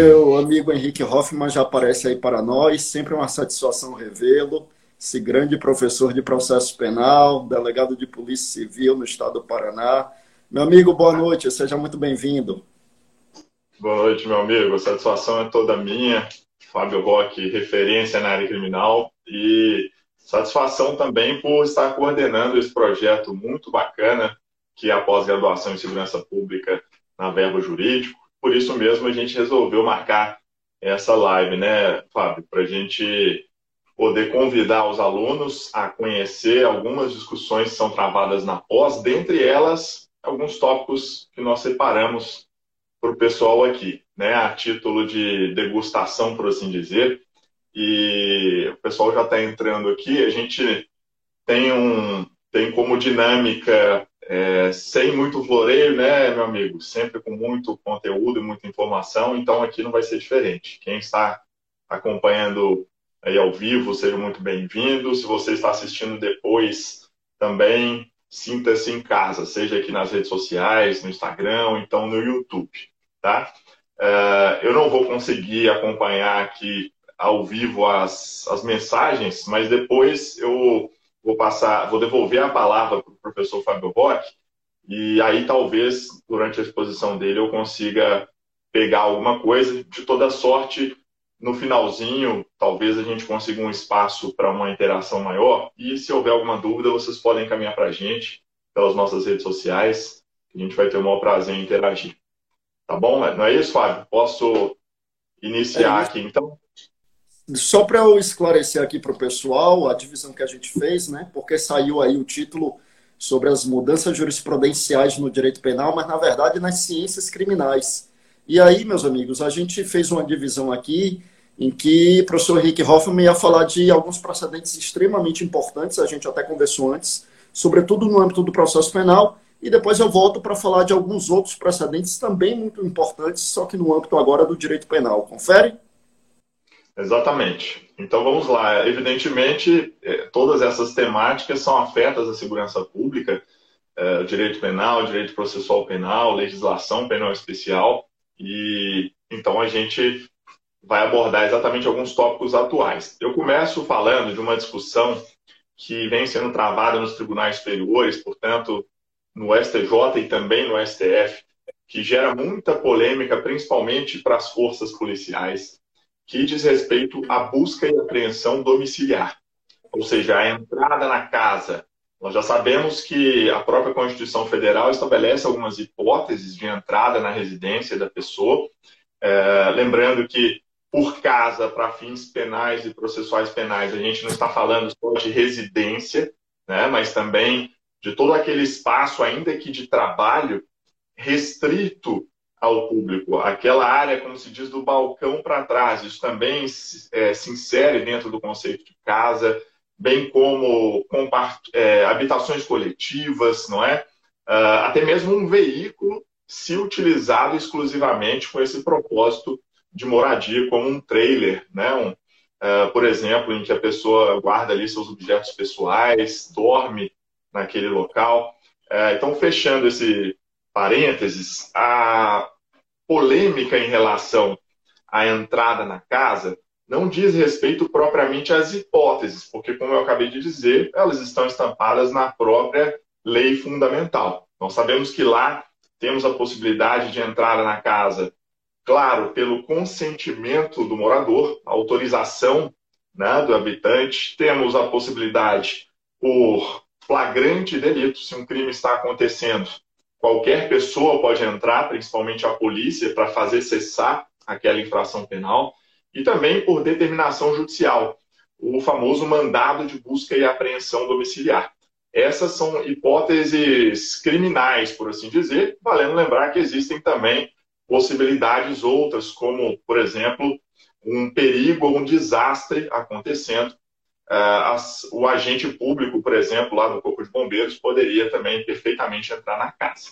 Meu amigo Henrique Hoffman já aparece aí para nós, sempre uma satisfação revê-lo. Esse grande professor de processo penal, delegado de Polícia Civil no estado do Paraná. Meu amigo, boa noite, seja muito bem-vindo. Boa noite, meu amigo. A satisfação é toda minha. Fábio Roque, referência na área criminal. E satisfação também por estar coordenando esse projeto muito bacana, que é a pós-graduação em segurança pública na Verbo Jurídico. Por isso mesmo, a gente resolveu marcar essa live, né, Fábio? Para a gente poder convidar os alunos a conhecer algumas discussões que são travadas na pós, dentre elas, alguns tópicos que nós separamos para o pessoal aqui, né, a título de degustação, por assim dizer. E o pessoal já está entrando aqui. A gente tem um tem como dinâmica é, sem muito floreio, né, meu amigo? Sempre com muito conteúdo e muita informação. Então aqui não vai ser diferente. Quem está acompanhando aí ao vivo, seja muito bem-vindo. Se você está assistindo depois também, sinta-se em casa, seja aqui nas redes sociais, no Instagram, então no YouTube, tá? Uh, eu não vou conseguir acompanhar aqui ao vivo as, as mensagens, mas depois eu vou passar, vou devolver a palavra para o professor Fábio Roque, e aí talvez, durante a exposição dele, eu consiga pegar alguma coisa. De toda sorte, no finalzinho, talvez a gente consiga um espaço para uma interação maior. E se houver alguma dúvida, vocês podem encaminhar para a gente pelas nossas redes sociais. A gente vai ter o maior prazer em interagir. Tá bom? Não é isso, Fábio? Posso iniciar é aqui, então? Só para eu esclarecer aqui para o pessoal a divisão que a gente fez, né? Porque saiu aí o título sobre as mudanças jurisprudenciais no direito penal, mas na verdade nas ciências criminais. E aí, meus amigos, a gente fez uma divisão aqui em que o professor Henrique Hoffman ia falar de alguns precedentes extremamente importantes, a gente até conversou antes, sobretudo no âmbito do processo penal, e depois eu volto para falar de alguns outros precedentes também muito importantes, só que no âmbito agora do direito penal. Confere? Exatamente. Então vamos lá. Evidentemente, é, todas essas temáticas são afetas à segurança pública, é, direito penal, direito processual penal, legislação penal especial. E então a gente vai abordar exatamente alguns tópicos atuais. Eu começo falando de uma discussão que vem sendo travada nos tribunais superiores, portanto, no STJ e também no STF, que gera muita polêmica, principalmente para as forças policiais, que diz respeito à busca e apreensão domiciliar, ou seja, a entrada na casa. Nós já sabemos que a própria Constituição Federal estabelece algumas hipóteses de entrada na residência da pessoa, é, lembrando que por casa, para fins penais e processuais penais, a gente não está falando só de residência, né, mas também de todo aquele espaço, ainda que de trabalho, restrito ao público. Aquela área, como se diz, do balcão para trás, isso também é, se insere dentro do conceito de casa bem como é, habitações coletivas, não é? Uh, até mesmo um veículo se utilizado exclusivamente com esse propósito de moradia, como um trailer, né? Um, uh, por exemplo, em que a pessoa guarda ali seus objetos pessoais, dorme naquele local. Uh, então, fechando esse parênteses, a polêmica em relação à entrada na casa não diz respeito propriamente às hipóteses, porque, como eu acabei de dizer, elas estão estampadas na própria lei fundamental. Nós sabemos que lá temos a possibilidade de entrar na casa, claro, pelo consentimento do morador, autorização né, do habitante, temos a possibilidade por flagrante delito, se um crime está acontecendo, qualquer pessoa pode entrar, principalmente a polícia, para fazer cessar aquela infração penal e também por determinação judicial, o famoso mandado de busca e apreensão domiciliar. Essas são hipóteses criminais, por assim dizer, valendo lembrar que existem também possibilidades outras, como, por exemplo, um perigo ou um desastre acontecendo. Uh, o agente público, por exemplo, lá no Corpo de Bombeiros, poderia também perfeitamente entrar na casa.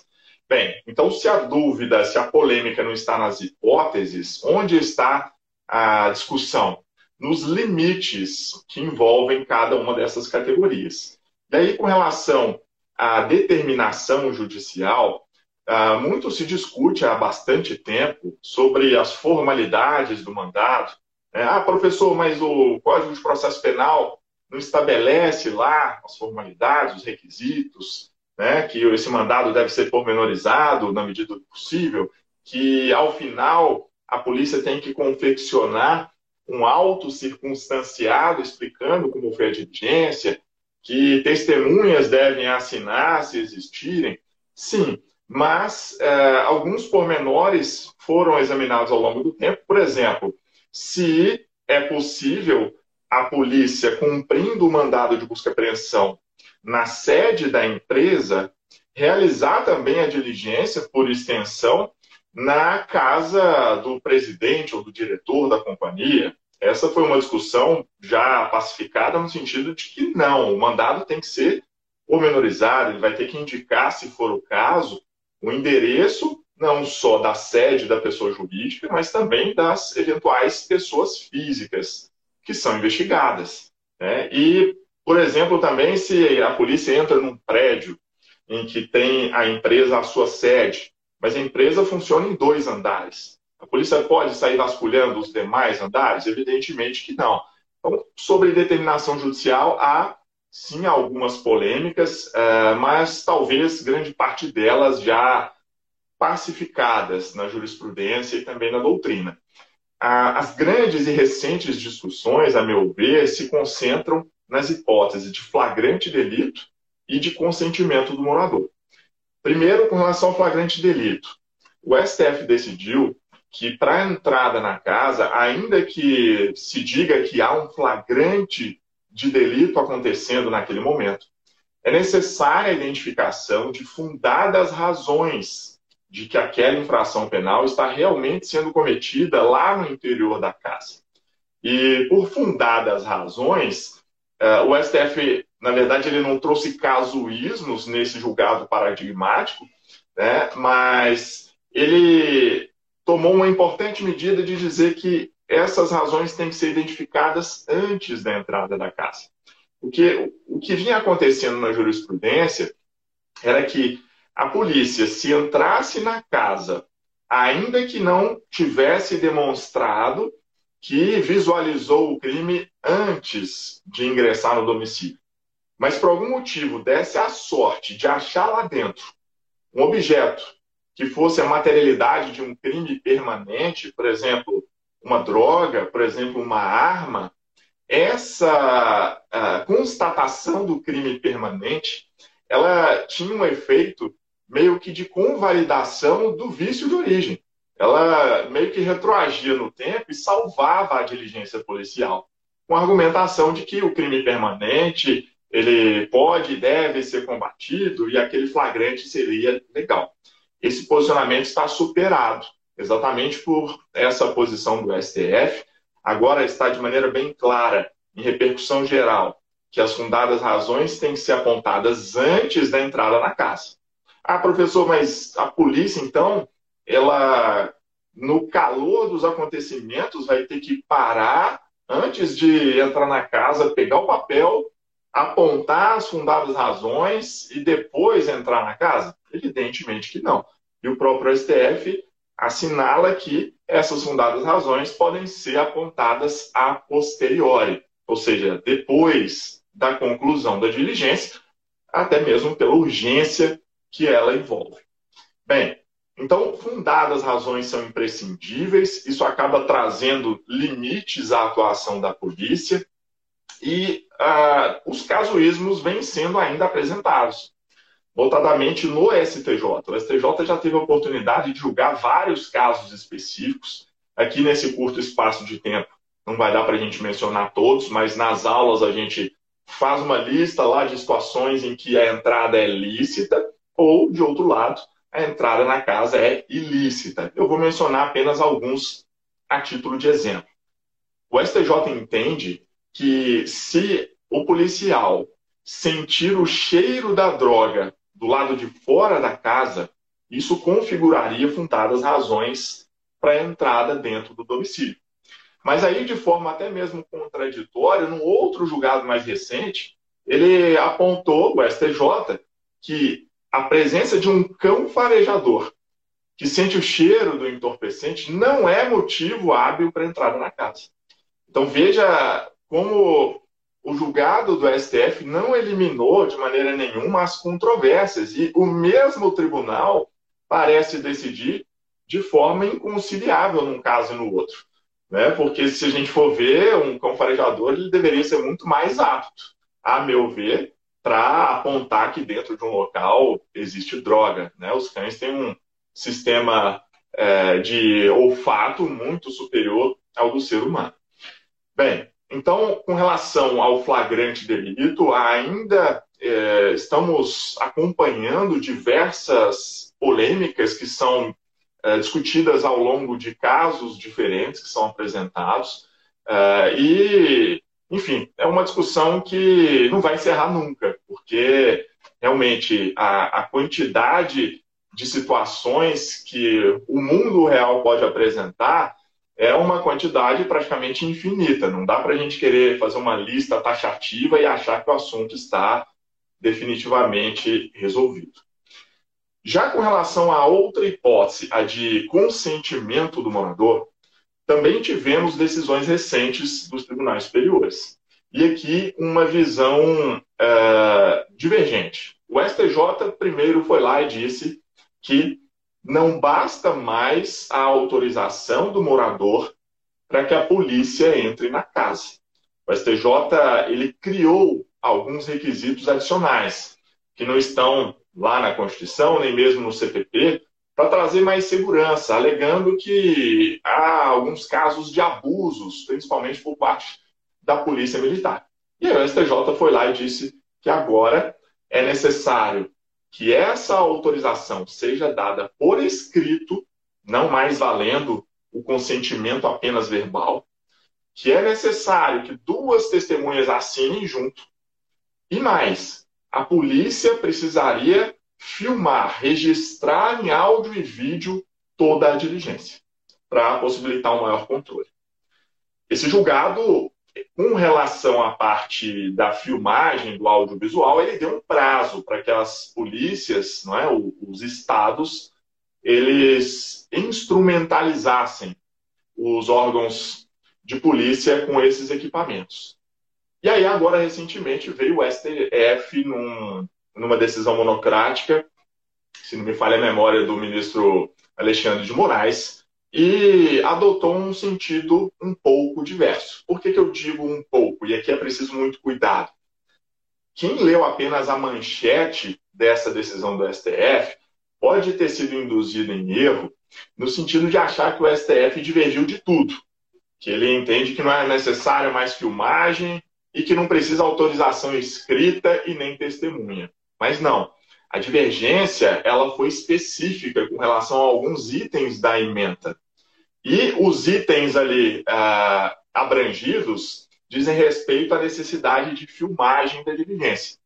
Bem, então, se a dúvida, se a polêmica não está nas hipóteses, onde está a discussão nos limites que envolvem cada uma dessas categorias. Daí, com relação à determinação judicial, ah, muito se discute há bastante tempo sobre as formalidades do mandado. Né? Ah, professor, mas o Código de Processo Penal não estabelece lá as formalidades, os requisitos, né? que esse mandado deve ser pormenorizado na medida do possível, que ao final a polícia tem que confeccionar um auto circunstanciado explicando como foi a diligência, que testemunhas devem assinar se existirem. Sim, mas é, alguns pormenores foram examinados ao longo do tempo. Por exemplo, se é possível a polícia, cumprindo o mandado de busca e apreensão na sede da empresa, realizar também a diligência, por extensão, na casa do presidente ou do diretor da companhia. Essa foi uma discussão já pacificada no sentido de que não, o mandado tem que ser pormenorizado, ele vai ter que indicar, se for o caso, o endereço não só da sede da pessoa jurídica, mas também das eventuais pessoas físicas que são investigadas. Né? E, por exemplo, também se a polícia entra num prédio em que tem a empresa a sua sede mas a empresa funciona em dois andares. A polícia pode sair vasculhando os demais andares? Evidentemente que não. Então, sobre determinação judicial, há sim algumas polêmicas, eh, mas talvez grande parte delas já pacificadas na jurisprudência e também na doutrina. As grandes e recentes discussões, a meu ver, se concentram nas hipóteses de flagrante delito e de consentimento do morador. Primeiro, com relação ao flagrante delito. O STF decidiu que para a entrada na casa, ainda que se diga que há um flagrante de delito acontecendo naquele momento, é necessária a identificação de fundadas razões de que aquela infração penal está realmente sendo cometida lá no interior da casa. E por fundadas razões, eh, o STF na verdade, ele não trouxe casuísmos nesse julgado paradigmático, né? mas ele tomou uma importante medida de dizer que essas razões têm que ser identificadas antes da entrada da casa. Porque o que vinha acontecendo na jurisprudência era que a polícia, se entrasse na casa, ainda que não tivesse demonstrado que visualizou o crime antes de ingressar no domicílio, mas por algum motivo desse a sorte de achar lá dentro um objeto que fosse a materialidade de um crime permanente, por exemplo, uma droga, por exemplo, uma arma, essa constatação do crime permanente, ela tinha um efeito meio que de convalidação do vício de origem. Ela meio que retroagia no tempo e salvava a diligência policial, com a argumentação de que o crime permanente ele pode e deve ser combatido e aquele flagrante seria legal. Esse posicionamento está superado, exatamente por essa posição do STF. Agora está de maneira bem clara, em repercussão geral, que as fundadas razões têm que ser apontadas antes da entrada na casa. Ah, professor, mas a polícia, então, ela, no calor dos acontecimentos, vai ter que parar antes de entrar na casa, pegar o papel apontar as fundadas razões e depois entrar na casa? Evidentemente que não. E o próprio STF assinala que essas fundadas razões podem ser apontadas a posteriori, ou seja, depois da conclusão da diligência, até mesmo pela urgência que ela envolve. Bem, então, fundadas razões são imprescindíveis, isso acaba trazendo limites à atuação da polícia, e ah, os casuísmos vêm sendo ainda apresentados, notadamente no STJ. O STJ já teve a oportunidade de julgar vários casos específicos. Aqui nesse curto espaço de tempo, não vai dar para a gente mencionar todos, mas nas aulas a gente faz uma lista lá de situações em que a entrada é lícita ou, de outro lado, a entrada na casa é ilícita. Eu vou mencionar apenas alguns a título de exemplo. O STJ entende que se o policial sentir o cheiro da droga do lado de fora da casa, isso configuraria fundadas razões para a entrada dentro do domicílio. Mas aí, de forma até mesmo contraditória, num outro julgado mais recente, ele apontou, o STJ, que a presença de um cão farejador que sente o cheiro do entorpecente não é motivo hábil para entrada na casa. Então veja como o julgado do STF não eliminou de maneira nenhuma as controvérsias e o mesmo tribunal parece decidir de forma inconciliável num caso e no outro. Né? Porque se a gente for ver, um cão farejador ele deveria ser muito mais apto, a meu ver, para apontar que dentro de um local existe droga. Né? Os cães têm um sistema é, de olfato muito superior ao do ser humano. Bem, então, com relação ao flagrante delito, ainda é, estamos acompanhando diversas polêmicas que são é, discutidas ao longo de casos diferentes que são apresentados. É, e, enfim, é uma discussão que não vai encerrar nunca, porque realmente a, a quantidade de situações que o mundo real pode apresentar é uma quantidade praticamente infinita. Não dá para a gente querer fazer uma lista taxativa e achar que o assunto está definitivamente resolvido. Já com relação à outra hipótese, a de consentimento do morador, também tivemos decisões recentes dos tribunais superiores. E aqui uma visão é, divergente. O STJ primeiro foi lá e disse que não basta mais a autorização do morador para que a polícia entre na casa. O STJ ele criou alguns requisitos adicionais que não estão lá na Constituição nem mesmo no CPP para trazer mais segurança, alegando que há alguns casos de abusos, principalmente por parte da polícia militar. E aí o STJ foi lá e disse que agora é necessário que essa autorização seja dada por escrito, não mais valendo o consentimento apenas verbal, que é necessário que duas testemunhas assinem junto, e mais, a polícia precisaria filmar, registrar em áudio e vídeo toda a diligência, para possibilitar um maior controle. Esse julgado com relação à parte da filmagem do audiovisual, ele deu um prazo para que as polícias, não é, os estados, eles instrumentalizassem os órgãos de polícia com esses equipamentos. E aí, agora, recentemente, veio o STF num, numa decisão monocrática, se não me falha a memória do ministro Alexandre de Moraes, e adotou um sentido um pouco diverso. Por que, que eu digo um pouco? E aqui é preciso muito cuidado. Quem leu apenas a manchete dessa decisão do STF pode ter sido induzido em erro no sentido de achar que o STF divergiu de tudo. Que ele entende que não é necessário mais filmagem e que não precisa autorização escrita e nem testemunha. Mas não. A divergência ela foi específica com relação a alguns itens da emenda. E os itens ali ah, abrangidos dizem respeito à necessidade de filmagem da diligência.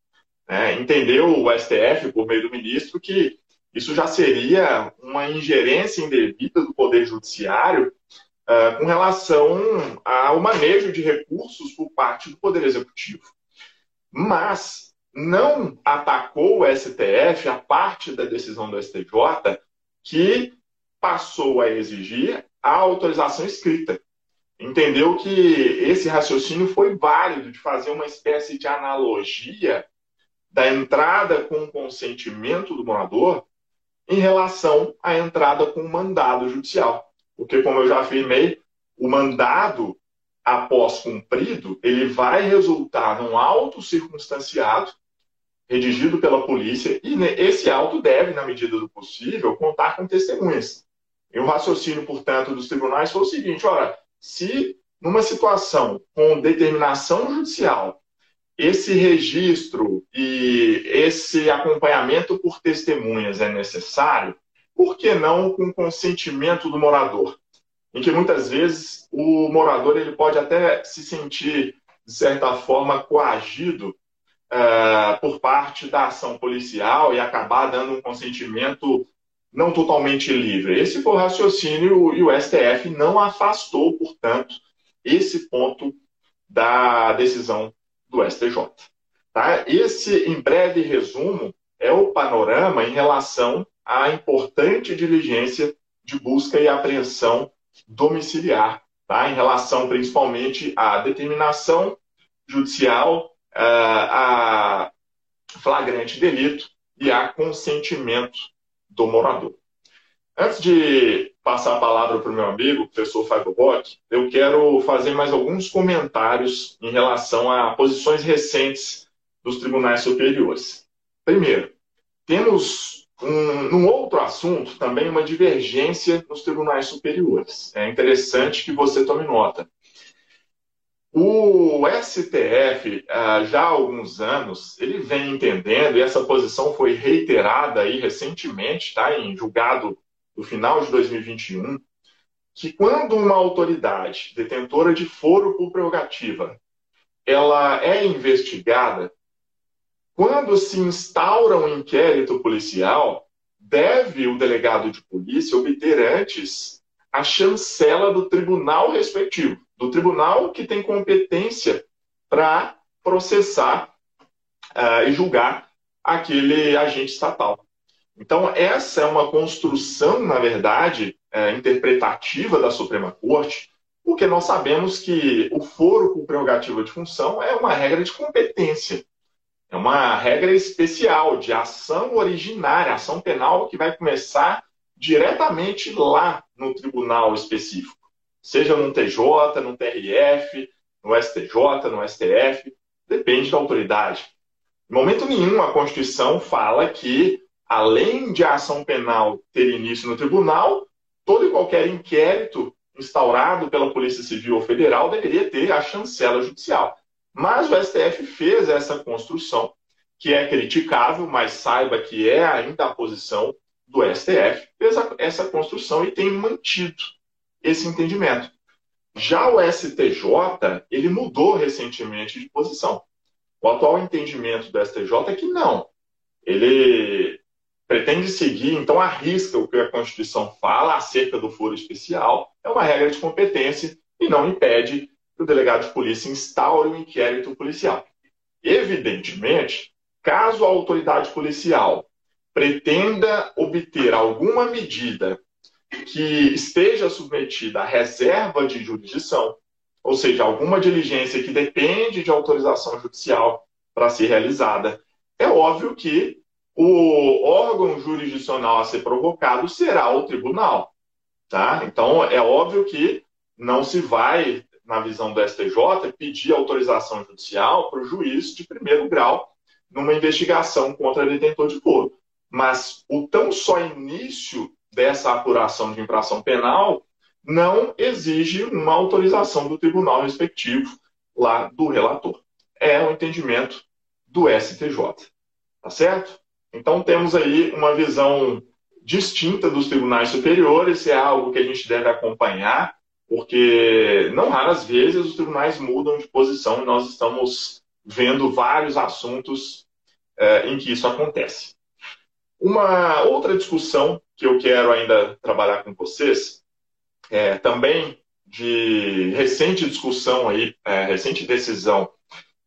É, entendeu o STF, por meio do ministro, que isso já seria uma ingerência indevida do Poder Judiciário uh, com relação ao manejo de recursos por parte do Poder Executivo. Mas não atacou o STF, a parte da decisão do STJ, que passou a exigir a autorização escrita. Entendeu que esse raciocínio foi válido de fazer uma espécie de analogia da entrada com o consentimento do morador em relação à entrada com o mandado judicial. Porque, como eu já afirmei, o mandado, após cumprido, ele vai resultar num auto circunstanciado redigido pela polícia, e esse auto deve, na medida do possível, contar com testemunhas. E o raciocínio, portanto, dos tribunais foi o seguinte: ora, se numa situação com determinação judicial, esse registro e esse acompanhamento por testemunhas é necessário, por que não com consentimento do morador? Em que muitas vezes o morador ele pode até se sentir, de certa forma, coagido uh, por parte da ação policial e acabar dando um consentimento não totalmente livre. Esse foi o raciocínio e o STF não afastou, portanto, esse ponto da decisão do STJ. Tá? Esse, em breve resumo, é o panorama em relação à importante diligência de busca e apreensão domiciliar, tá? em relação principalmente à determinação judicial, a flagrante delito e a consentimento do morador. Antes de passar a palavra para o meu amigo, o professor Fábio Bock, eu quero fazer mais alguns comentários em relação a posições recentes dos tribunais superiores. Primeiro, temos um, num outro assunto também uma divergência nos tribunais superiores. É interessante que você tome nota. O STF, ah, já há alguns anos, ele vem entendendo, e essa posição foi reiterada aí recentemente, tá, em julgado do final de 2021, que quando uma autoridade detentora de foro por prerrogativa ela é investigada, quando se instaura um inquérito policial, deve o delegado de polícia obter antes a chancela do tribunal respectivo, do tribunal que tem competência para processar uh, e julgar aquele agente estatal. Então, essa é uma construção, na verdade, é, interpretativa da Suprema Corte, porque nós sabemos que o foro com prerrogativa de função é uma regra de competência. É uma regra especial de ação originária, ação penal que vai começar diretamente lá no tribunal específico, seja no TJ, no TRF, no STJ, no STF, depende da autoridade. Em momento nenhum a Constituição fala que, além de a ação penal ter início no tribunal, todo e qualquer inquérito instaurado pela Polícia Civil ou Federal deveria ter a chancela judicial. Mas o STF fez essa construção, que é criticável, mas saiba que é ainda a posição do STF, fez essa construção e tem mantido esse entendimento. Já o STJ, ele mudou recentemente de posição. O atual entendimento do STJ é que não. Ele pretende seguir, então arrisca o que a Constituição fala acerca do foro especial, é uma regra de competência e não impede que o delegado de polícia instaure um inquérito policial. Evidentemente, caso a autoridade policial pretenda obter alguma medida que esteja submetida à reserva de jurisdição, ou seja, alguma diligência que depende de autorização judicial para ser realizada, é óbvio que o órgão jurisdicional a ser provocado será o tribunal. Tá? Então, é óbvio que não se vai na visão do STJ, pedir autorização judicial para o juiz de primeiro grau numa investigação contra detentor de foro. Mas o tão só início dessa apuração de infração penal não exige uma autorização do tribunal respectivo lá do relator. É o entendimento do STJ. Tá certo? Então temos aí uma visão distinta dos tribunais superiores, é algo que a gente deve acompanhar porque não raras vezes os tribunais mudam de posição e nós estamos vendo vários assuntos é, em que isso acontece. Uma outra discussão que eu quero ainda trabalhar com vocês é também de recente discussão aí, é, recente decisão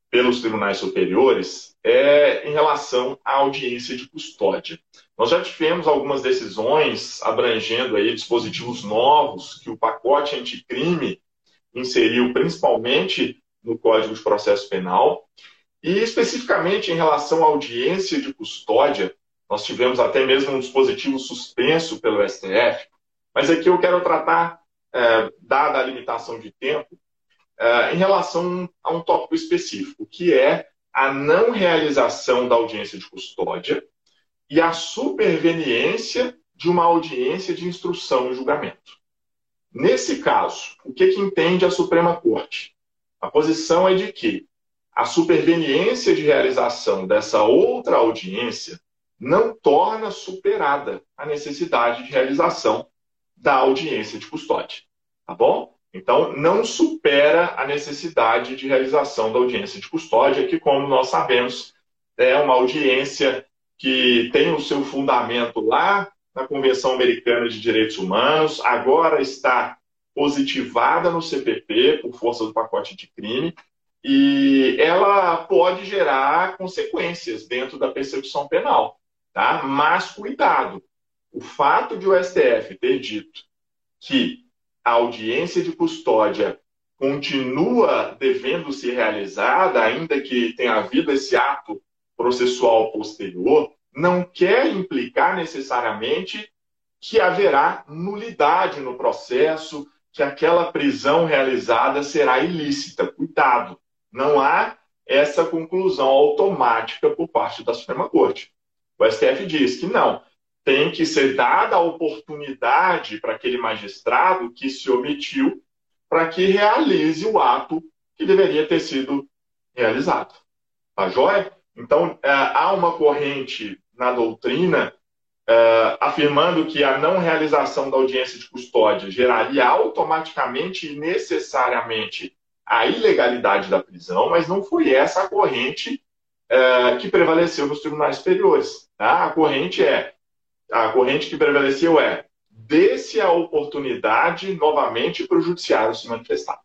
pelos tribunais superiores é em relação à audiência de custódia. Nós já tivemos algumas decisões abrangendo aí dispositivos novos que o pacote anticrime inseriu principalmente no Código de Processo Penal e especificamente em relação à audiência de custódia, nós tivemos até mesmo um dispositivo suspenso pelo STF, mas aqui eu quero tratar, é, dada a limitação de tempo, é, em relação a um tópico específico, que é a não realização da audiência de custódia e a superveniência de uma audiência de instrução e julgamento. Nesse caso, o que, que entende a Suprema Corte? A posição é de que a superveniência de realização dessa outra audiência não torna superada a necessidade de realização da audiência de custódia. Tá bom? Então, não supera a necessidade de realização da audiência de custódia, que, como nós sabemos, é uma audiência que tem o seu fundamento lá na Convenção Americana de Direitos Humanos, agora está positivada no CPP por força do pacote de crime, e ela pode gerar consequências dentro da persecução penal. Tá? Mas cuidado, o fato de o STF ter dito que a audiência de custódia continua devendo ser realizada, ainda que tenha havido esse ato processual posterior, não quer implicar necessariamente que haverá nulidade no processo, que aquela prisão realizada será ilícita. Cuidado, não há essa conclusão automática por parte da Suprema Corte. O STF diz que não, tem que ser dada a oportunidade para aquele magistrado que se omitiu para que realize o ato que deveria ter sido realizado. Tá joia? Então, é, há uma corrente na doutrina uh, afirmando que a não realização da audiência de custódia geraria automaticamente e necessariamente a ilegalidade da prisão, mas não foi essa a corrente uh, que prevaleceu nos tribunais superiores. Tá? A corrente é a corrente que prevaleceu é dê-se a oportunidade novamente para o judiciário se manifestar.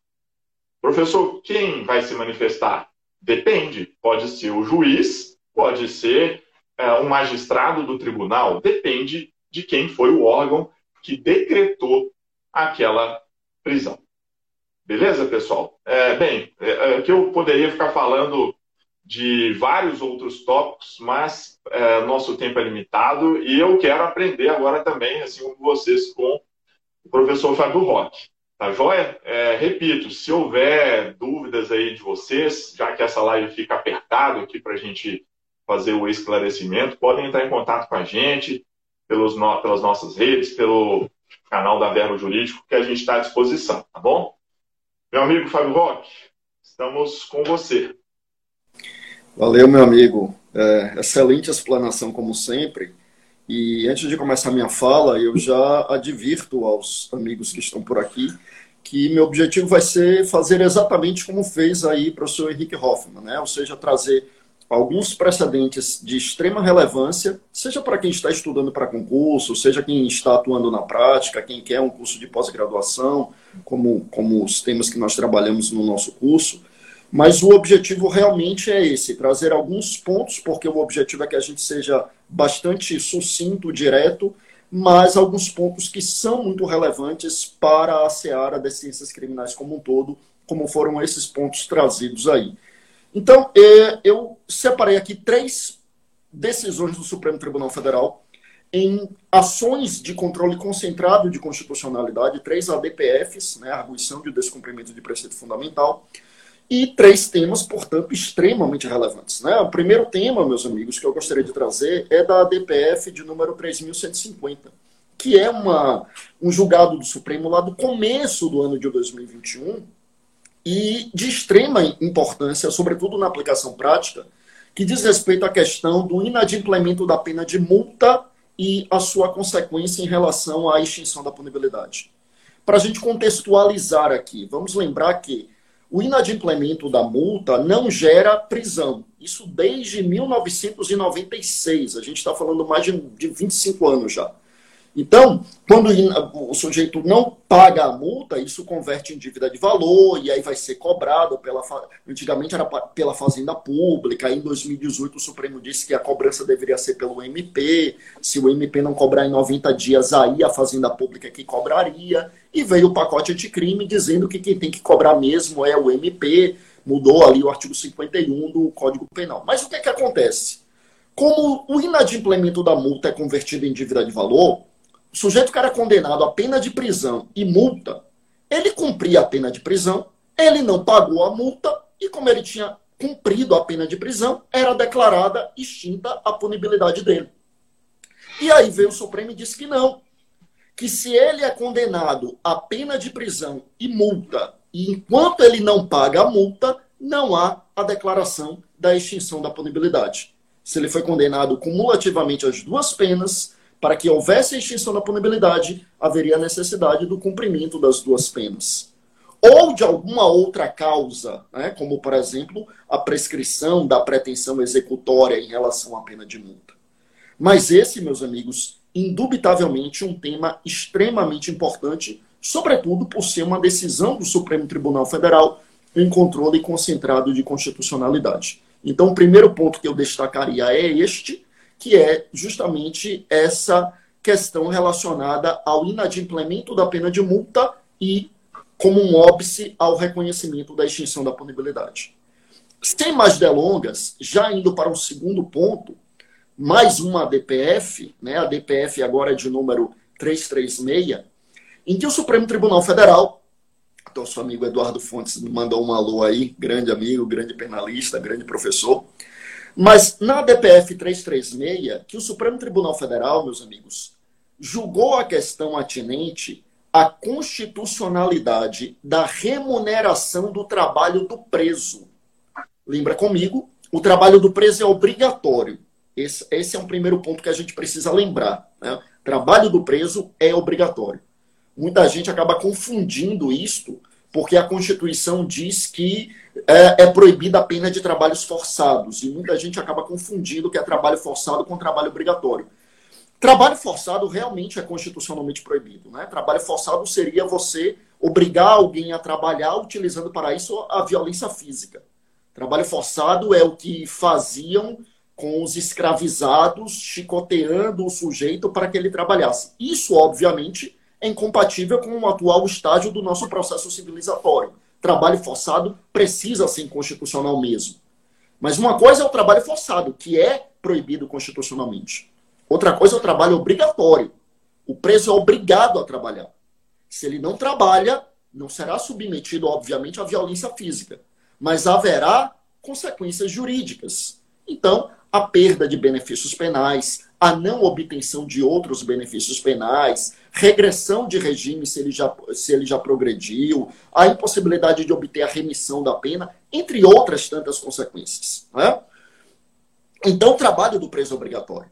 Professor, quem vai se manifestar? Depende. Pode ser o juiz, pode ser é, um magistrado do tribunal, depende de quem foi o órgão que decretou aquela prisão. Beleza, pessoal? É, bem, é, é, que eu poderia ficar falando de vários outros tópicos, mas é, nosso tempo é limitado e eu quero aprender agora também, assim como vocês, com o professor Fábio Roque. Tá joia? É, repito, se houver dúvidas aí de vocês, já que essa live fica apertada aqui para a gente fazer o esclarecimento, podem entrar em contato com a gente pelos no, pelas nossas redes, pelo canal da Verbo Jurídico, que a gente está à disposição, tá bom? Meu amigo Fábio Roque, estamos com você. Valeu, meu amigo. É, excelente explanação, como sempre. E antes de começar minha fala, eu já advirto aos amigos que estão por aqui que meu objetivo vai ser fazer exatamente como fez aí o professor Henrique Hoffman, né? ou seja, trazer alguns precedentes de extrema relevância, seja para quem está estudando para concurso, seja quem está atuando na prática, quem quer um curso de pós-graduação, como, como os temas que nós trabalhamos no nosso curso. Mas o objetivo realmente é esse: trazer alguns pontos, porque o objetivo é que a gente seja bastante sucinto, direto, mas alguns pontos que são muito relevantes para a seara das ciências criminais como um todo, como foram esses pontos trazidos aí. Então, é, eu separei aqui três decisões do Supremo Tribunal Federal em ações de controle concentrado de constitucionalidade, três ADPFs, né, arguição de descumprimento de preceito fundamental, e três temas, portanto, extremamente relevantes. Né? O primeiro tema, meus amigos, que eu gostaria de trazer é da ADPF de número 3150, que é uma, um julgado do Supremo lá do começo do ano de 2021, e de extrema importância, sobretudo na aplicação prática, que diz respeito à questão do inadimplemento da pena de multa e a sua consequência em relação à extinção da punibilidade. Para a gente contextualizar aqui, vamos lembrar que o inadimplemento da multa não gera prisão. Isso desde 1996. A gente está falando mais de, de 25 anos já. Então, quando o sujeito não paga a multa, isso converte em dívida de valor e aí vai ser cobrado pela. Antigamente era pela Fazenda Pública, em 2018 o Supremo disse que a cobrança deveria ser pelo MP. Se o MP não cobrar em 90 dias, aí a Fazenda Pública que cobraria. E veio o pacote anticrime dizendo que quem tem que cobrar mesmo é o MP. Mudou ali o artigo 51 do Código Penal. Mas o que é que acontece? Como o inadimplemento da multa é convertido em dívida de valor, o sujeito que era condenado a pena de prisão e multa, ele cumpria a pena de prisão, ele não pagou a multa e, como ele tinha cumprido a pena de prisão, era declarada extinta a punibilidade dele. E aí veio o Supremo e disse que não. Que se ele é condenado a pena de prisão e multa, e enquanto ele não paga a multa, não há a declaração da extinção da punibilidade. Se ele foi condenado cumulativamente às duas penas, para que houvesse a extinção da punibilidade, haveria a necessidade do cumprimento das duas penas. Ou de alguma outra causa, né, como, por exemplo, a prescrição da pretensão executória em relação à pena de multa. Mas esse, meus amigos, indubitavelmente um tema extremamente importante, sobretudo por ser uma decisão do Supremo Tribunal Federal em controle concentrado de constitucionalidade. Então, o primeiro ponto que eu destacaria é este, que é justamente essa questão relacionada ao inadimplemento da pena de multa e como um óbice ao reconhecimento da extinção da punibilidade. Sem mais delongas, já indo para o segundo ponto, mais uma ADPF, né, a DPF agora é de número 336, em que o Supremo Tribunal Federal, nosso amigo Eduardo Fontes mandou um alô aí, grande amigo, grande penalista, grande professor, mas na DPF 336, que o Supremo Tribunal Federal, meus amigos, julgou a questão atinente à constitucionalidade da remuneração do trabalho do preso. Lembra comigo? O trabalho do preso é obrigatório. Esse, esse é um primeiro ponto que a gente precisa lembrar. Né? Trabalho do preso é obrigatório. Muita gente acaba confundindo isto porque a Constituição diz que é, é, proibida a pena de trabalhos forçados. E muita gente acaba confundindo o que é trabalho forçado com trabalho obrigatório. Trabalho forçado realmente é constitucionalmente proibido. Né? Trabalho forçado seria você obrigar alguém a trabalhar utilizando para isso a violência física. Trabalho forçado é o que faziam com os escravizados, chicoteando o sujeito para que ele trabalhasse. Isso, obviamente, é incompatível com o atual estágio do nosso processo civilizatório. Trabalho forçado precisa ser inconstitucional mesmo. Mas uma coisa é o trabalho forçado, que é proibido constitucionalmente. Outra coisa é o trabalho obrigatório. O preso é obrigado a trabalhar. Se ele não trabalha, não será submetido, obviamente, à violência física, mas haverá consequências jurídicas. Então, a perda de benefícios penais, a não obtenção de outros benefícios penais, regressão de regime se ele já, se ele já progrediu, a impossibilidade de obter a remissão da pena, entre outras tantas consequências. Né? Então, o trabalho do preso é obrigatório.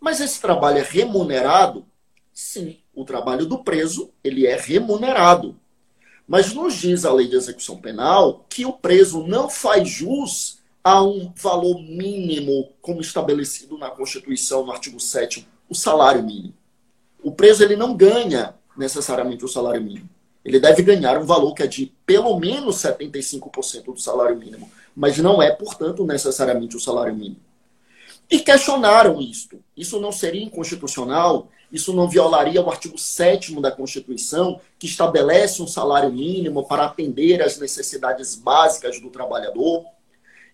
Mas esse trabalho é remunerado? Sim, o trabalho do preso ele é remunerado. Mas nos diz a lei de execução penal que o preso não faz jus a um valor mínimo como estabelecido na Constituição, no artigo 7 o salário mínimo. O preso ele não ganha necessariamente o salário mínimo. Ele deve ganhar um valor que é de pelo menos 75% do salário mínimo, mas não é, portanto, necessariamente o salário mínimo. E questionaram isto. Isso não seria inconstitucional? Isso não violaria o artigo 7 da Constituição, que estabelece um salário mínimo para atender às necessidades básicas do trabalhador?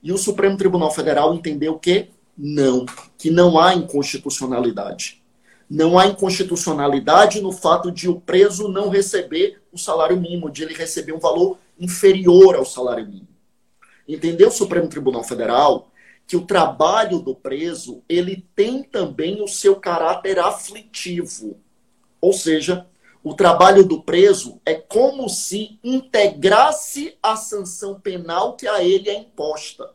E o Supremo Tribunal Federal entendeu que não, que não há inconstitucionalidade. Não há inconstitucionalidade no fato de o preso não receber o salário mínimo, de ele receber um valor inferior ao salário mínimo. Entendeu o Supremo Tribunal Federal que o trabalho do preso ele tem também o seu caráter aflitivo. Ou seja, o trabalho do preso é como se integrasse a sanção penal que a ele é imposta.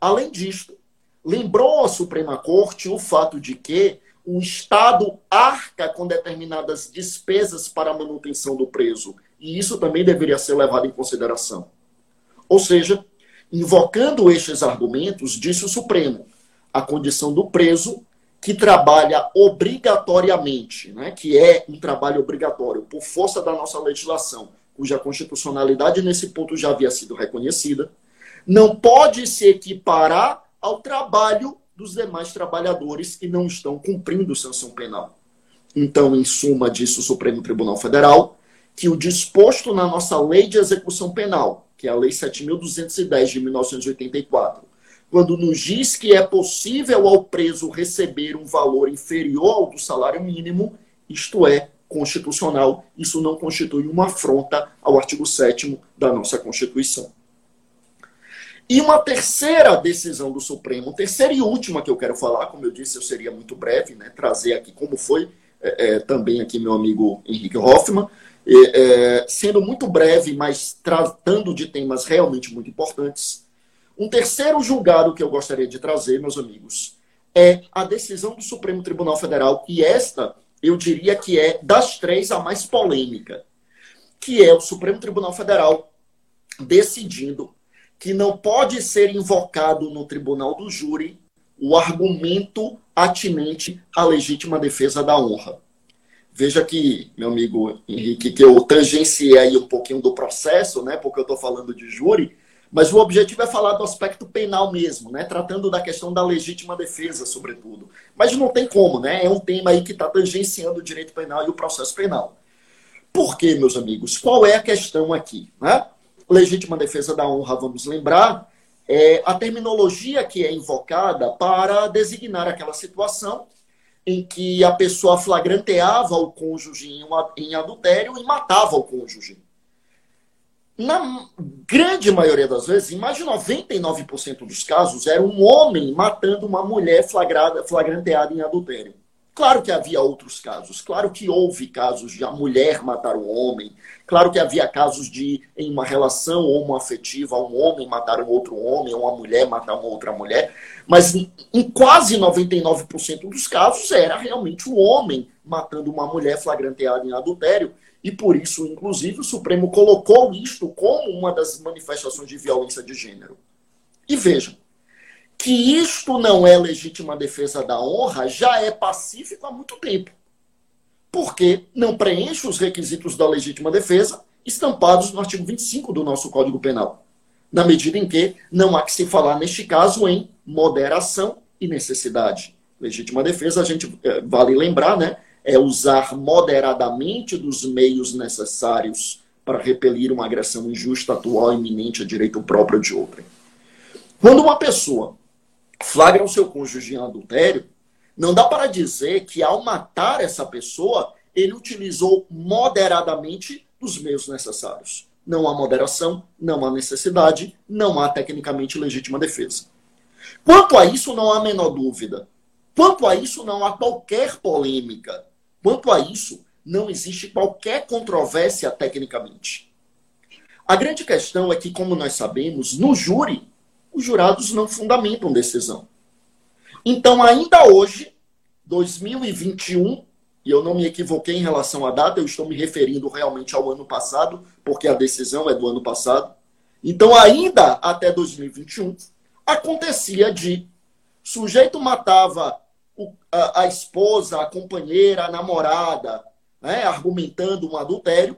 Além disto, lembrou a Suprema Corte o fato de que o Estado arca com determinadas despesas para a manutenção do preso, e isso também deveria ser levado em consideração. Ou seja, Invocando estes argumentos, disse o Supremo, a condição do preso que trabalha obrigatoriamente, né, que é um trabalho obrigatório por força da nossa legislação, cuja constitucionalidade nesse ponto já havia sido reconhecida, não pode se equiparar ao trabalho dos demais trabalhadores que não estão cumprindo sanção penal. Então, em suma, disse o Supremo Tribunal Federal que o disposto na nossa lei de execução penal, que é a Lei 7.210 de 1984, quando nos diz que é possível ao preso receber um valor inferior ao do salário mínimo, isto é constitucional, isso não constitui uma afronta ao artigo 7 da nossa Constituição. E uma terceira decisão do Supremo, terceira e última que eu quero falar, como eu disse, eu seria muito breve, né, trazer aqui como foi é, é, também aqui meu amigo Henrique Hoffman, é, sendo muito breve, mas tratando de temas realmente muito importantes. Um terceiro julgado que eu gostaria de trazer, meus amigos, é a decisão do Supremo Tribunal Federal, e esta eu diria que é das três a mais polêmica, que é o Supremo Tribunal Federal decidindo que não pode ser invocado no tribunal do júri o argumento atinente à legítima defesa da honra. Veja que, meu amigo Henrique, que eu tangenciei aí um pouquinho do processo, né? Porque eu estou falando de júri, Mas o objetivo é falar do aspecto penal mesmo, né? Tratando da questão da legítima defesa, sobretudo. Mas não tem como, né? É um tema aí que está tangenciando o direito penal e o processo penal. Por quê, meus amigos? Qual é a questão aqui? Né? Legítima defesa da honra, vamos lembrar, é a terminologia que é invocada para designar aquela situação em que a pessoa flagranteava o cônjuge em adultério e matava o cônjuge. Na grande maioria das vezes, mais de 99% dos casos, era um homem matando uma mulher flagrada, flagranteada em adultério. Claro que havia outros casos, claro que houve casos de a mulher matar o homem, claro que havia casos de, em uma relação homoafetiva, um homem matar um outro homem, ou uma mulher matar uma outra mulher, mas em, em quase 99% dos casos era realmente o homem matando uma mulher flagranteada em adultério, e por isso, inclusive, o Supremo colocou isto como uma das manifestações de violência de gênero. E vejam, que isto não é legítima defesa da honra já é pacífico há muito tempo. Porque não preenche os requisitos da legítima defesa estampados no artigo 25 do nosso Código Penal. Na medida em que não há que se falar, neste caso, em moderação e necessidade. Legítima defesa, a gente eh, vale lembrar, né? É usar moderadamente dos meios necessários para repelir uma agressão injusta, atual, iminente a direito próprio de outrem. Quando uma pessoa flagra o seu cônjuge em adultério, não dá para dizer que ao matar essa pessoa, ele utilizou moderadamente os meios necessários. Não há moderação, não há necessidade, não há tecnicamente legítima defesa. Quanto a isso, não há menor dúvida. Quanto a isso, não há qualquer polêmica. Quanto a isso, não existe qualquer controvérsia tecnicamente. A grande questão é que, como nós sabemos, no júri, os jurados não fundamentam decisão. Então, ainda hoje, 2021, e eu não me equivoquei em relação à data, eu estou me referindo realmente ao ano passado, porque a decisão é do ano passado. Então, ainda até 2021, acontecia de sujeito matava a, a esposa, a companheira, a namorada, né, argumentando um adultério,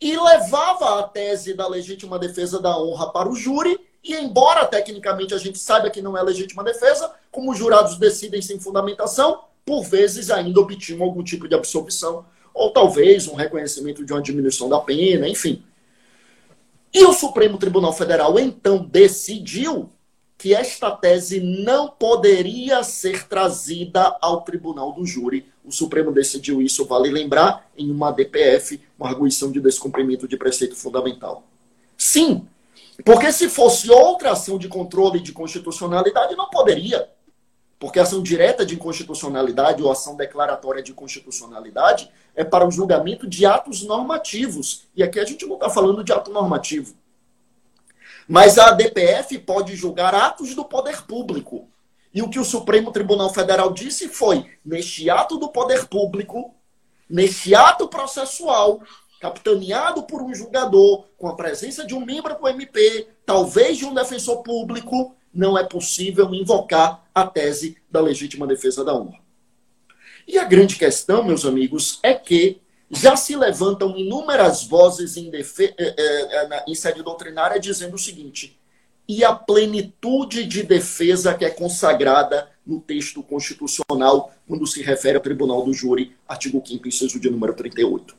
e levava a tese da legítima defesa da honra para o júri e embora tecnicamente a gente saiba que não é legítima defesa, como os jurados decidem sem fundamentação, por vezes ainda obtinham algum tipo de absolvição, ou talvez um reconhecimento de uma diminuição da pena, enfim. E o Supremo Tribunal Federal então decidiu que esta tese não poderia ser trazida ao tribunal do júri. O Supremo decidiu isso, vale lembrar, em uma DPF, uma arguição de descumprimento de preceito fundamental. Sim, porque se fosse outra ação de controle de constitucionalidade, não poderia. Porque ação direta de inconstitucionalidade ou ação declaratória de constitucionalidade é para o julgamento de atos normativos. E aqui a gente não está falando de ato normativo. Mas a DPF pode julgar atos do poder público. E o que o Supremo Tribunal Federal disse foi: neste ato do poder público, neste ato processual, capitaneado por um julgador, com a presença de um membro do MP, talvez de um defensor público, não é possível invocar a tese da legítima defesa da honra. E a grande questão, meus amigos, é que já se levantam inúmeras vozes em, defe... Eh, eh, eh, em sede doutrinária dizendo o seguinte: e a plenitude de defesa que é consagrada no texto constitucional quando se refere ao Tribunal do Júri, artigo 5 inciso de número 38.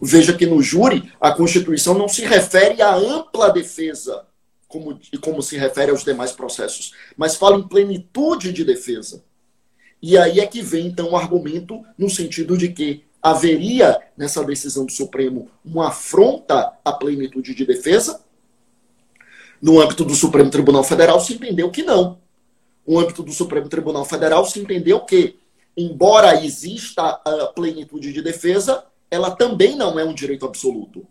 Veja que no júri, a Constituição não se refere à ampla defesa, como, como se refere aos demais processos, mas fala em plenitude de defesa. E aí é que vem, então, o argumento no sentido de que haveria, nessa decisão do Supremo, uma afronta à plenitude de defesa. No âmbito do Supremo Tribunal Federal, se entendeu que não. No âmbito do Supremo Tribunal Federal, se entendeu que, embora exista a plenitude de defesa, ela também não é um direito absoluto.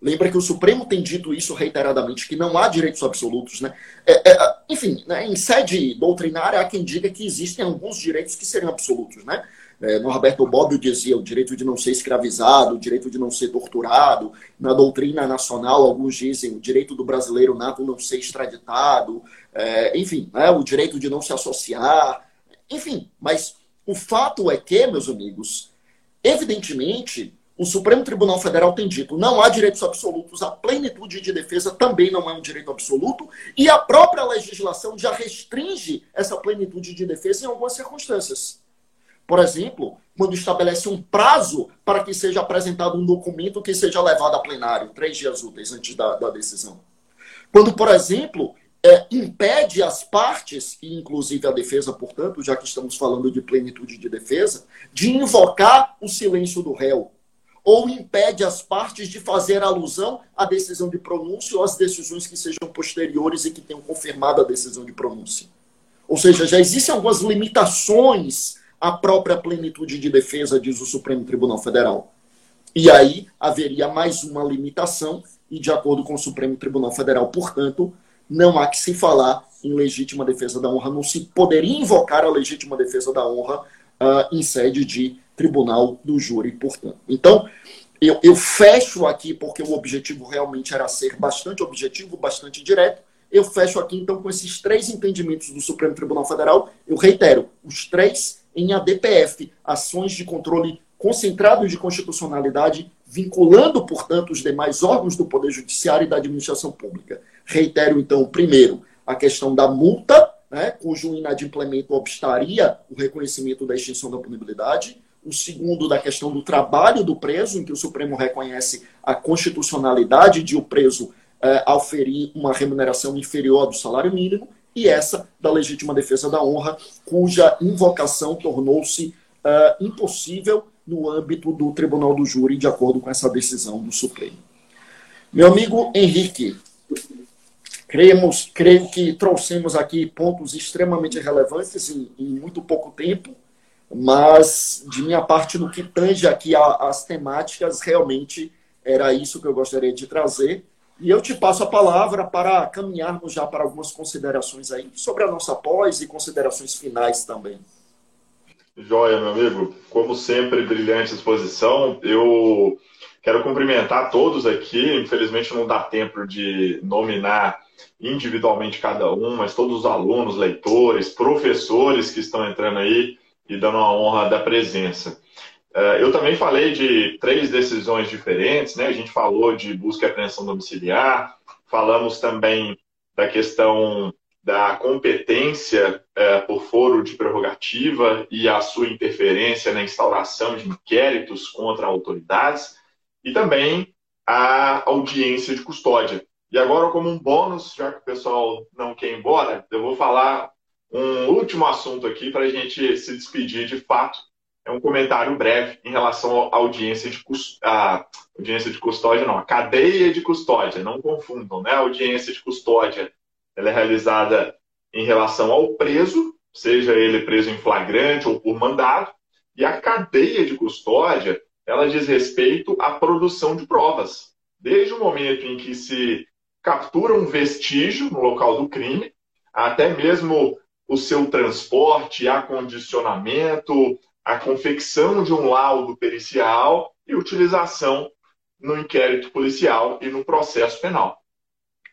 Lembra que o Supremo tem dito isso reiteradamente, que não há direitos absolutos. Né? É, é, enfim, né, em sede doutrinária, há quem diga que existem alguns direitos que seriam absolutos. Né? É, no Roberto Bobbio dizia o direito de não ser escravizado, o direito de não ser torturado. Na doutrina nacional, alguns dizem o direito do brasileiro nato não ser extraditado. É, enfim, né, o direito de não se associar. Enfim, mas o fato é que, meus amigos, evidentemente, o Supremo Tribunal Federal tem dito não há direitos absolutos, a plenitude de defesa também não é um direito absoluto, e a própria legislação já restringe essa plenitude de defesa em algumas circunstâncias. Por exemplo, quando estabelece um prazo para que seja apresentado um documento que seja levado a plenário, três dias úteis antes da, da decisão. Quando, por exemplo, é, impede as partes, e inclusive a defesa, portanto, já que estamos falando de plenitude de defesa, de invocar o silêncio do réu, ou impede as partes de fazer alusão à decisão de pronúncia ou às decisões que sejam posteriores e que tenham confirmado a decisão de pronúncia. Ou seja, já existem algumas limitações à própria plenitude de defesa, diz o Supremo Tribunal Federal. E aí haveria mais uma limitação, e de acordo com o Supremo Tribunal Federal, portanto, não há que se falar em legítima defesa da honra, não se poderia invocar a legítima defesa da honra uh, em sede de tribunal do júri, portanto. Então, eu, eu fecho aqui, porque o objetivo realmente era ser bastante objetivo, bastante direto. Eu fecho aqui, então, com esses três entendimentos do Supremo Tribunal Federal. Eu reitero, os três em ADPF, ações de controle concentrado de constitucionalidade, vinculando, portanto, os demais órgãos do Poder Judiciário e da administração pública. Reitero, então, primeiro, a questão da multa, né, cujo inadimplemento obstaria o reconhecimento da extinção da punibilidade. O segundo, da questão do trabalho do preso, em que o Supremo reconhece a constitucionalidade de o preso eh, uma remuneração inferior do salário mínimo. E essa da legítima defesa da honra, cuja invocação tornou-se uh, impossível no âmbito do Tribunal do Júri, de acordo com essa decisão do Supremo. Meu amigo Henrique, Cremos, creio que trouxemos aqui pontos extremamente relevantes em, em, muito pouco tempo, mas de minha parte, no que tange aqui as temáticas, realmente era isso que eu gostaria de trazer. E eu te passo a palavra para caminharmos já para algumas considerações aí sobre a nossa pós e considerações finais também. Joia, meu amigo. Como sempre, brilhante exposição. Eu quero cumprimentar todos aqui. Infelizmente não dá tempo de nominar individualmente cada um, mas todos os alunos, leitores, professores que estão entrando aí e dando a honra da presença. Eh, eu também falei de três decisões diferentes, né? A gente falou de busca e apreensão domiciliar, falamos também da questão da competência eh, por foro de prerrogativa e a sua interferência na instauração de inquéritos contra autoridades, e também a audiência de custódia, e agora, como um bônus, já que o pessoal não quer ir embora, eu vou falar um último assunto aqui para a gente se despedir de fato. É um comentário breve em relação à audiência de, audiência de custódia, não, a cadeia de custódia, não confundam, né? A audiência de custódia ela é realizada em relação ao preso, seja ele preso em flagrante ou por mandado, e a cadeia de custódia ela diz respeito à produção de provas. Desde o momento em que se captura um vestígio no local do crime, até mesmo o seu transporte, acondicionamento, a confecção de um laudo pericial e utilização no inquérito policial e no processo penal.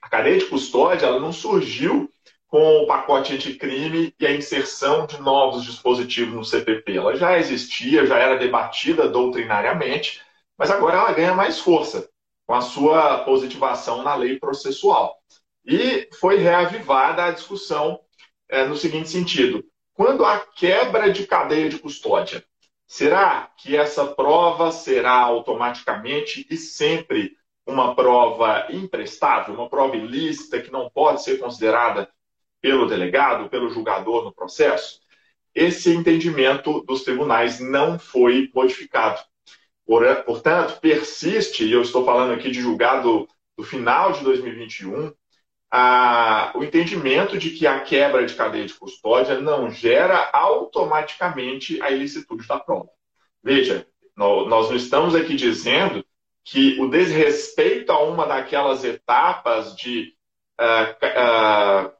A cadeia de custódia ela não surgiu com o pacote anticrime e a inserção de novos dispositivos no CPP. Ela já existia, já era debatida doutrinariamente, mas agora ela ganha mais força com a sua positivação na lei processual. E foi reavivada a discussão é, no seguinte sentido: quando há quebra de cadeia de custódia, será que essa prova será automaticamente e sempre uma prova imprestável, uma prova ilícita que não pode ser considerada pelo delegado, pelo julgador no processo? Esse entendimento dos tribunais não foi modificado. Portanto, persiste, e eu estou falando aqui de julgado do final de 2021, a, o entendimento de que a quebra de cadeia de custódia não gera automaticamente a ilicitude da prova. Veja, nós não estamos aqui dizendo que o desrespeito a uma daquelas etapas de uh, uh,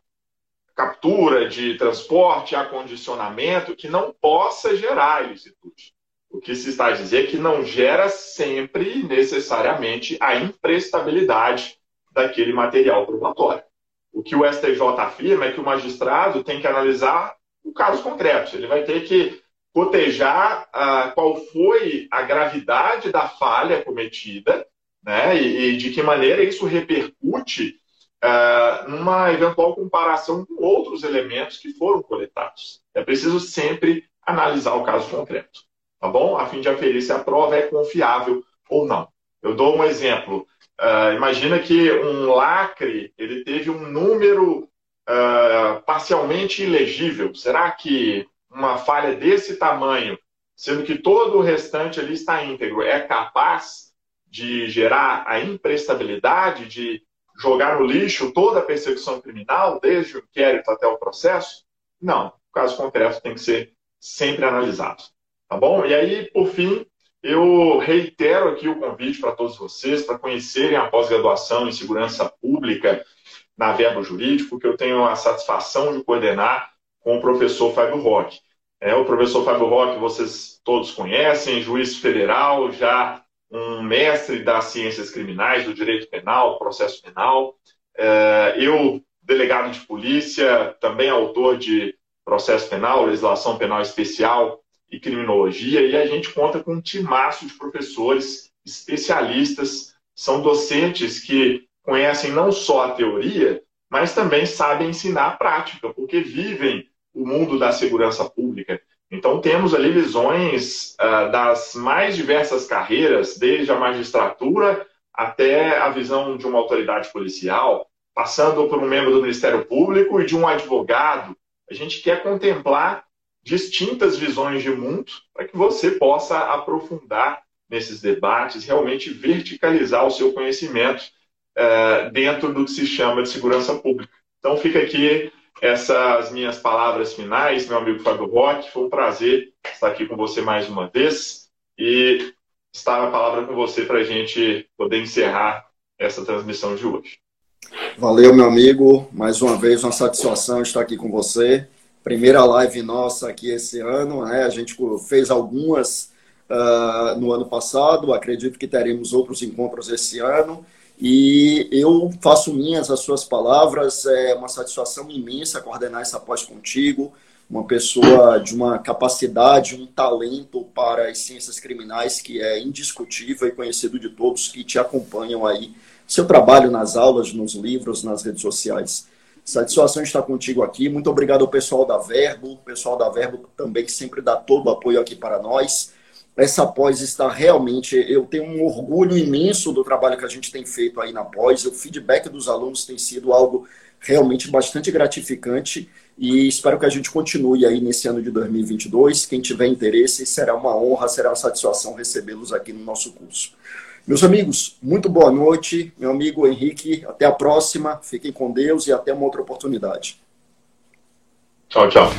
captura, de transporte, acondicionamento, que não possa gerar ilicitude. O que se está a dizer é que não gera sempre necessariamente a imprestabilidade daquele material probatório. O que o STJ afirma é que o magistrado tem que analisar o caso concreto. Ele vai ter que cotejar ah, qual foi a gravidade da falha cometida né, e, e de que maneira isso repercute ah, numa eventual comparação com outros elementos que foram coletados. É preciso sempre analisar o caso concreto, tá bom? A fim de aferir se a prova é confiável ou não. Eu dou um exemplo. Uh, imagina que um lacre ele teve um número uh, parcialmente ilegível. Será que uma falha desse tamanho, sendo que todo o restante ali está íntegro, é capaz de gerar a imprestabilidade, de jogar no lixo toda a persecução criminal, desde o inquérito até o processo? Não. O caso concreto tem que ser sempre analisado. Tá bom? E aí, por fim, eu reitero aqui o convite para todos vocês para conhecerem a pós-graduação em segurança pública na Verbo Jurídico, que eu tenho a satisfação de coordenar com o professor Fábio Roque. É, o professor Fábio Roque, vocês todos conhecem, juiz federal, já um mestre das ciências criminais, do direito penal, processo penal. É, eu, delegado de polícia, também autor de processo penal, legislação penal especial e criminologia, e a gente conta com um timaço de professores especialistas, são docentes que conhecem não só a teoria, mas também sabem ensinar a prática, porque vivem o mundo da segurança pública. Então, temos ali visões uh, das mais diversas carreiras, desde a magistratura até a visão de uma autoridade policial, passando por um membro do Ministério Público e de um advogado. A gente quer contemplar distintas visões de mundo para que você possa aprofundar nesses debates, realmente verticalizar o seu conhecimento uh, dentro do que se chama de segurança pública. Então fica aqui essas minhas palavras finais, meu amigo Fábio Roque. Foi um prazer estar aqui com você mais uma vez e estar a palavra com você para a gente poder encerrar essa transmissão de hoje. Valeu, meu amigo. Mais uma vez, uma satisfação estar aqui com você primeira live nossa aqui esse ano. Né? A gente fez algumas uh, no ano passado, acredito que teremos outros encontros esse ano. E eu faço minhas as suas palavras, é uma satisfação imensa coordenar essa pós contigo, uma pessoa de uma capacidade, um talento para as ciências criminais que é indiscutível e conhecido de todos que te acompanham aí, seu trabalho nas aulas, nos livros, nas redes sociais. Satisfação estar contigo aqui. Muito obrigado ao pessoal da Verbo, pessoal da Verbo também que sempre dá todo o apoio aqui para nós. Essa pós está realmente, eu tenho um orgulho imenso do trabalho que a gente tem feito aí na pós. O feedback dos alunos tem sido algo realmente bastante gratificante e espero que a gente continue aí nesse ano de 2022. Quem tiver interesse, será uma honra, será uma satisfação recebê-los aqui no nosso curso. Meus amigos, muito boa noite. Meu amigo Henrique, até a próxima. Fiquem com Deus e até uma outra oportunidade. Tchau, tchau.